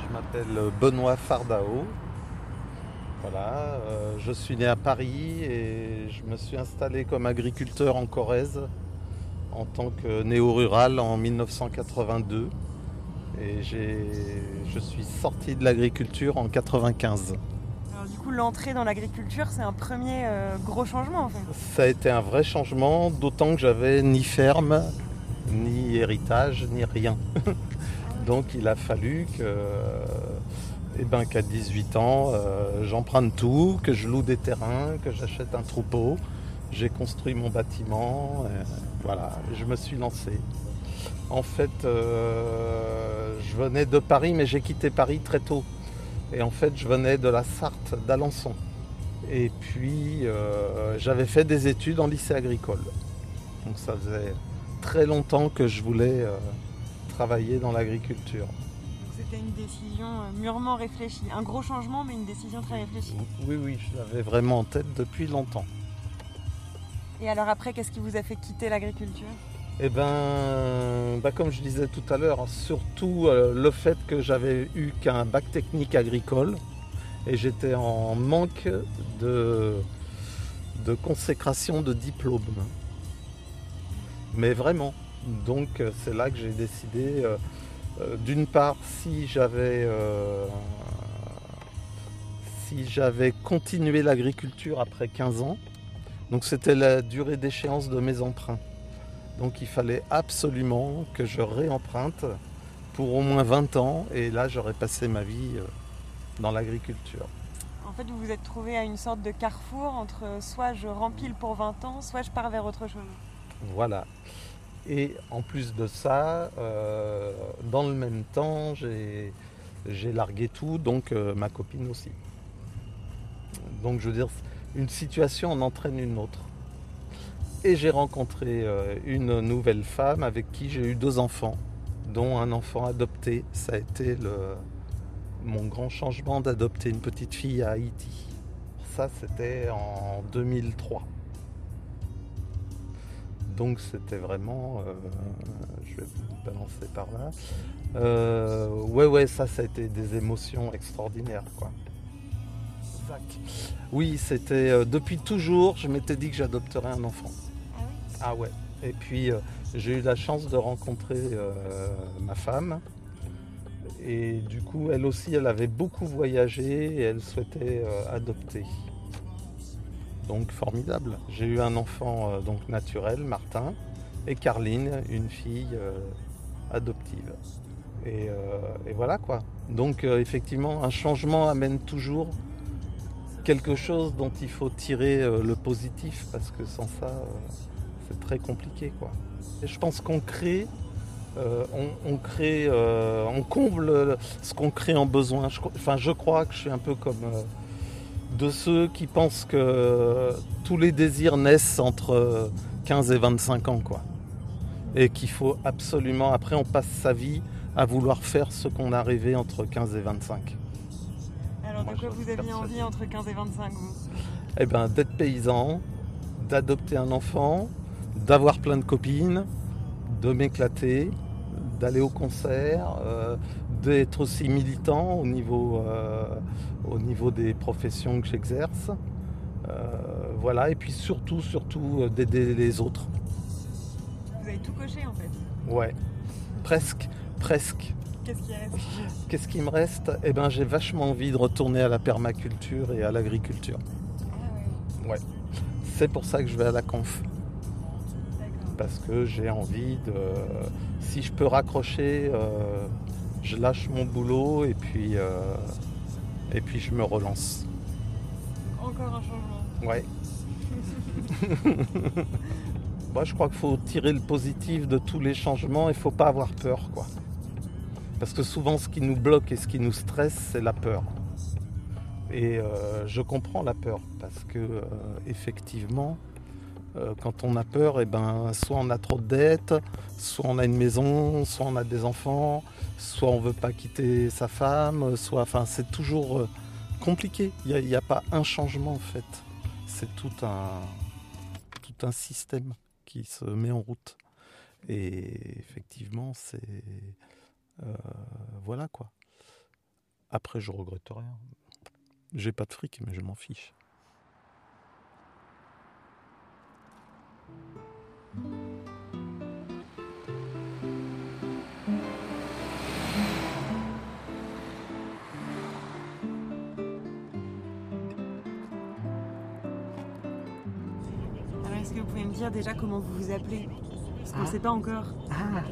je m'appelle Benoît Fardao. Voilà, euh, je suis né à Paris et je me suis installé comme agriculteur en Corrèze en tant que néo-rural en 1982. Et je suis sorti de l'agriculture en 95. Alors du coup, l'entrée dans l'agriculture, c'est un premier euh, gros changement en fait. Ça a été un vrai changement, d'autant que j'avais ni ferme, ni héritage, ni rien. Donc il a fallu que, eh ben, qu'à 18 ans, euh, j'emprunte tout, que je loue des terrains, que j'achète un troupeau. J'ai construit mon bâtiment, euh, voilà, je me suis lancé. En fait, euh, je venais de Paris, mais j'ai quitté Paris très tôt. Et en fait, je venais de la Sarthe, d'Alençon. Et puis, j'avais fait des études en lycée agricole. Donc, ça faisait très longtemps que je voulais travailler dans l'agriculture. C'était une décision euh, mûrement réfléchie. Un gros changement, mais une décision très réfléchie. Oui, oui, je l'avais vraiment en tête depuis longtemps. Et alors après, qu'est-ce qui vous a fait quitter l'agriculture? Eh ben, bah, comme je disais tout à l'heure, surtout euh, le fait que j'avais eu qu'un bac technique agricole et j'étais en manque de, de consécration de diplôme. Mais vraiment. Donc euh, c'est là que j'ai décidé, euh, d'une part, si j'avais euh, si j'avais continué l'agriculture après 15 ans, donc c'était la durée d'échéance de mes emprunts. Donc il fallait absolument que je réemprunte pour au moins 20 ans et là j'aurais passé ma vie euh, dans l'agriculture. En fait, vous vous êtes trouvé à une sorte de carrefour entre euh, soit je rempile pour 20 ans, soit je pars vers autre chose. Voilà. Et en plus de ça, euh, dans le même temps, j'ai largué tout, donc euh, ma copine aussi. Donc je veux dire, une situation en entraîne une autre. Et j'ai rencontré euh, une nouvelle femme avec qui j'ai eu deux enfants, dont un enfant adopté. Ça a été le, mon grand changement d'adopter une petite fille à Haïti. Ça, c'était en 2003. Donc c'était vraiment, euh, je vais vous balancer par là. Euh, ouais, ouais, ça, ça a été des émotions extraordinaires, quoi. Oui, c'était euh, depuis toujours, je m'étais dit que j'adopterais un enfant. Ah ouais. Et puis j'ai eu la chance de rencontrer ma femme. Et du coup, elle aussi, elle avait beaucoup voyagé et elle souhaitait adopter. Donc formidable. J'ai eu un enfant euh, donc naturel, Martin, et Carline, une fille euh, adoptive. Et, euh, et voilà quoi. Donc effectivement, un changement amène toujours quelque chose dont il faut tirer le positif parce que sans ça, c'est très compliqué quoi. Et je pense qu'on crée, on, crée, on comble ce qu'on crée en besoin. Je, enfin, je crois que je suis un peu comme de ceux qui pensent que tous les désirs naissent entre euh, 15 et 25 ans quoi. Et qu'il faut absolument, après on passe sa vie à vouloir faire ce qu'on a rêvé entre 15 et 25. Alors Moi, de quoi vous aviez persuadé. envie entre 15 et 25 vous? Eh ben, d'être paysan, d'adopter un enfant, d'avoir plein de copines, de m'éclater, d'aller au concert, euh, d'être aussi militant au niveau, euh, au niveau des professions que j'exerce. Euh, voilà, et puis surtout, surtout euh, d'aider les autres. Vous avez tout coché en fait. Ouais, presque, presque. Qu'est-ce qui reste? Qu'est-ce qui me reste? Eh ben, j'ai vachement envie de retourner à la permaculture et à l'agriculture. Ouais. C'est pour ça que je vais à la conf. Parce que j'ai envie de. Si je peux raccrocher euh, je lâche mon boulot et puis, euh, et puis je me relance. Encore un changement. Ouais. Moi, je crois qu'il faut tirer le positif de tous les changements et il ne faut pas avoir peur, quoi. Parce que souvent, ce qui nous bloque et ce qui nous stresse, c'est la peur. Et euh, je comprends la peur parce que euh, effectivement, quand on a peur, et ben, soit on a trop de dettes, soit on a une maison, soit on a des enfants, soit on veut pas quitter sa femme, soit, enfin, c'est toujours euh, compliqué. Il n'y a, pas un changement en fait. C'est tout un, tout un système qui se met en route. Et effectivement, c'est euh, voilà quoi. Après, je regrette rien. J'ai pas de fric, mais je m'en fiche. Est-ce que vous pouvez me dire déjà comment vous vous appelez? Parce qu'on ne Ah. sait pas encore. Ah,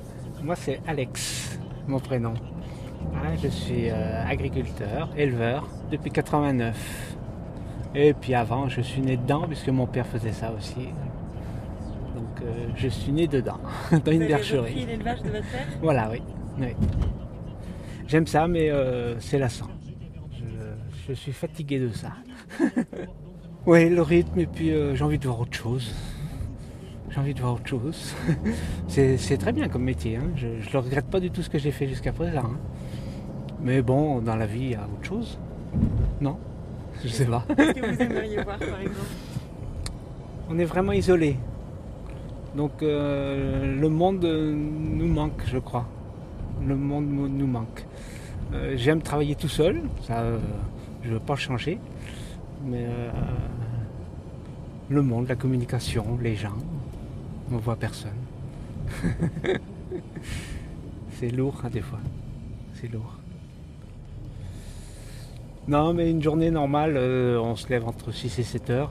moi c'est Alex, mon prénom. Ah, je suis euh, agriculteur, éleveur depuis 89. Et puis avant, je suis né dedans puisque mon père faisait ça aussi. Euh, je suis né dedans, dans une bergerie. l'élevage de votre père Voilà, oui. oui. J'aime ça, mais euh, c'est lassant. Je, je suis fatigué de ça. oui, le rythme, et puis euh, j'ai envie de voir autre chose. J'ai envie de voir autre chose. c'est c'est très bien comme métier. hein. Je ne regrette pas du tout ce que j'ai fait jusqu'à présent. hein. Mais bon, dans la vie, il y a autre chose. Non? Je sais pas. Qu'est-ce que vous aimeriez voir par exemple? On est vraiment isolé. Donc euh, le monde nous manque, je crois. Le monde mo- nous manque. Euh, J'aime travailler tout seul, ça, euh, je ne veux pas changer. Mais le monde, la communication, les gens, on voit personne. C'est lourd, hein, des fois. C'est lourd. Non, mais une journée normale, on se lève entre 6 et 7 heures.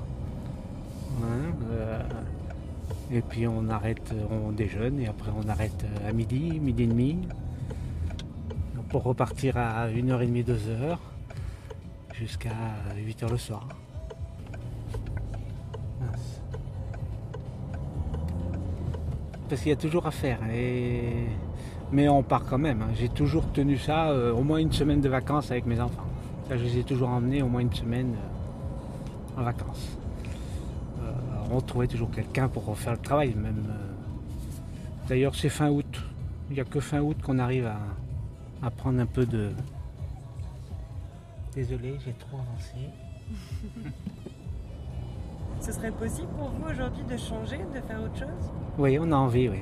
Euh, et puis on arrête, on déjeune et après on arrête à midi, midi et demi. Pour repartir à 1h30, 2h jusqu'à 8h le soir. Parce qu'il y a toujours à faire. Mais on part quand même. hein. J'ai toujours tenu ça, euh, au moins une semaine de vacances avec mes enfants. Je les ai toujours emmenés au moins une semaine euh, en vacances. On trouvait toujours quelqu'un pour refaire le travail. Même. euh. D'ailleurs, c'est fin août. Il n'y a que fin août qu'on arrive à, à prendre un peu de. Désolé, j'ai trop avancé. Ce serait possible pour vous aujourd'hui de changer, de faire autre chose? Oui, on a envie, oui.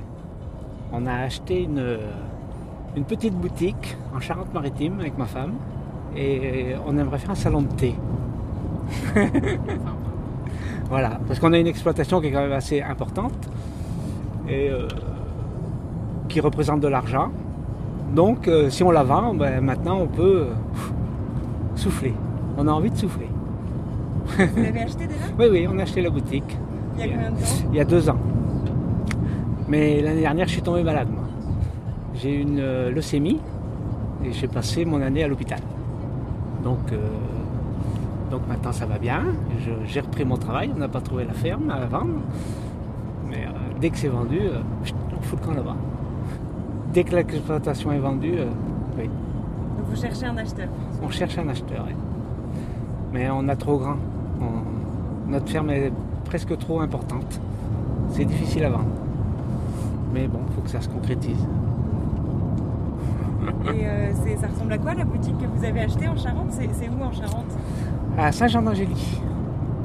On a acheté une, une petite boutique en Charente-Maritime avec ma femme et on aimerait faire un salon de thé. voilà, parce qu'on a une exploitation qui est quand même assez importante et euh, qui représente de l'argent. Donc, euh, si on la vend, ben, maintenant on peut euh, souffler. On a envie de souffler. Vous l'avez acheté déjà? Oui, oui, on a acheté la boutique. Il y a combien de temps? Il y a deux ans. Mais l'année dernière, je suis tombé malade, moi. J'ai eu une leucémie et j'ai passé mon année à l'hôpital. Donc, euh, donc maintenant, ça va bien. J'ai repris mon travail. On n'a pas trouvé la ferme à vendre. Mais euh, dès que c'est vendu, euh, on fout le camp là-bas. Dès que l'exploitation est vendue, euh, oui, Donc vous cherchez un acheteur. on cherche un acheteur. oui. Mais on a trop grand. On- Notre ferme est presque trop importante. C'est difficile à vendre. Mais bon, il faut que ça se concrétise. Et euh, ça ressemble à quoi la boutique que vous avez achetée en Charente? C'est où en Charente? À Saint-Jean-d'Angély.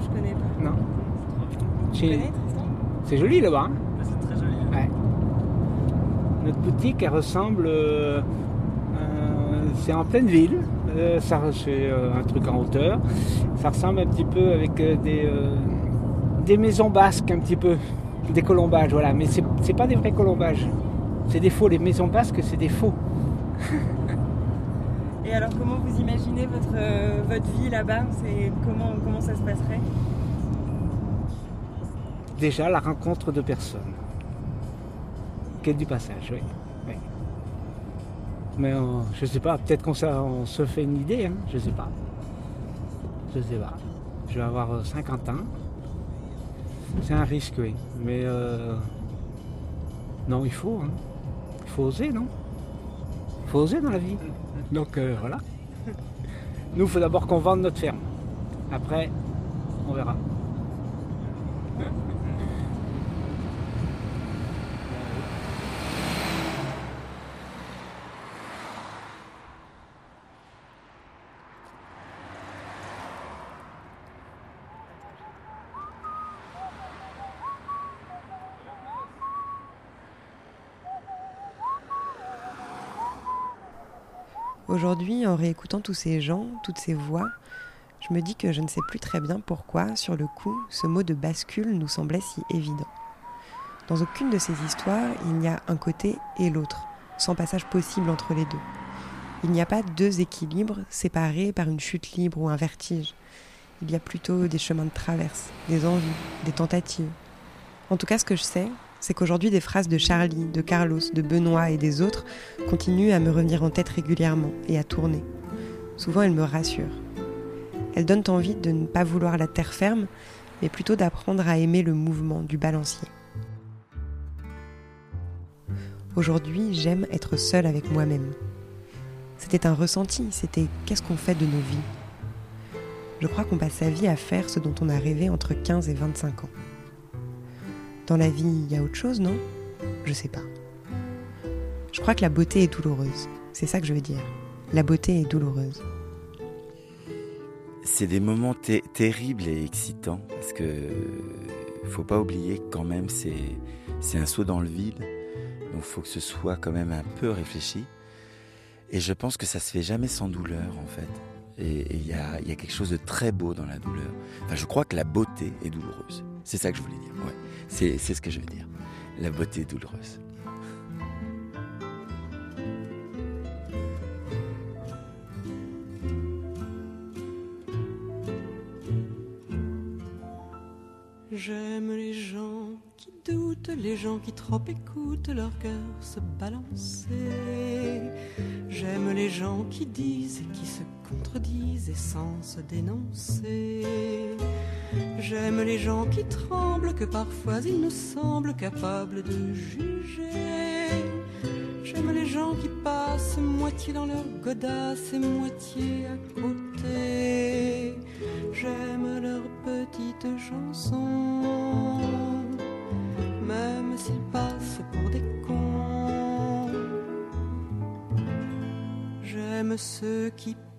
Je connais pas. Non. Tu connais Tristan C'est joli là-bas. hein? C'est très joli. Ouais. Notre boutique, elle ressemble. euh, euh, c'est en pleine ville. Euh, ça, c'est euh, un truc en hauteur. Ça ressemble un petit peu avec euh, des, euh, des maisons basques, un petit peu. Des colombages, voilà. Mais c'est c'est pas des vrais colombages. C'est des faux. Les maisons basques, c'est des faux. Et alors comment vous imaginez votre, euh, votre vie là-bas? Comment, comment ça se passerait? Déjà, la rencontre de personnes. Quête du passage, oui. Mais euh, je sais pas, peut-être qu'on on se fait une idée, hein, je sais pas. Je sais pas. Je vais avoir euh, 50 ans. C'est un risque, oui. Mais euh, non, il faut. hein. Il faut oser, non? Il faut oser dans la vie. Donc euh, voilà. Nous, il faut d'abord qu'on vende notre ferme. Après, on verra. Aujourd'hui, en réécoutant tous ces gens, toutes ces voix, je me dis que je ne sais plus très bien pourquoi, sur le coup, ce mot de bascule nous semblait si évident. Dans aucune de ces histoires, il n'y a un côté et l'autre, sans passage possible entre les deux. Il n'y a pas deux équilibres séparés par une chute libre ou un vertige. Il y a plutôt des chemins de traverse, des envies, des tentatives. En tout cas, ce que je sais, c'est qu'aujourd'hui, des phrases de Charlie, de Carlos, de Benoît et des autres continuent à me revenir en tête régulièrement et à tourner. Souvent, elles me rassurent. Elles donnent envie de ne pas vouloir la terre ferme, mais plutôt d'apprendre à aimer le mouvement du balancier. Aujourd'hui, j'aime être seule avec moi-même. C'était un ressenti, c'était qu'est-ce qu'on fait de nos vies? Je crois qu'on passe sa vie à faire ce dont on a rêvé entre 15 et 25 ans. Dans la vie, il y a autre chose, non? Je sais pas. Je crois que la beauté est douloureuse. C'est ça que je veux dire. La beauté est douloureuse. C'est des moments ter- terribles et excitants parce que faut pas oublier que quand même c'est un saut dans le vide. Donc faut que ce soit quand même un peu réfléchi. Et je pense que ça se fait jamais sans douleur en fait. Et il y y a quelque chose de très beau dans la douleur. Enfin, je crois que la beauté est douloureuse. C'est ça que je voulais dire. Ouais. C'est ce que je veux dire. La beauté douloureuse. J'aime les gens qui doutent, les gens qui trop écoutent leur cœur se balancer. J'aime les gens qui disent et qui se contredisent et sans se dénoncer. J'aime les gens qui tremblent, que parfois ils nous semblent capables de juger. J'aime les gens qui passent moitié dans leur godasse et moitié à côté. J'aime leurs petites chansons, même s'ils passent pour des cons. J'aime ceux qui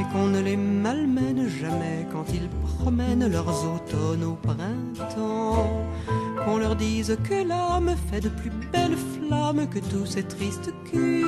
Et qu'on ne les malmène jamais quand ils promènent leurs automnes au printemps. Qu'on leur dise que l'âme fait de plus belles flammes que tous ces tristes culs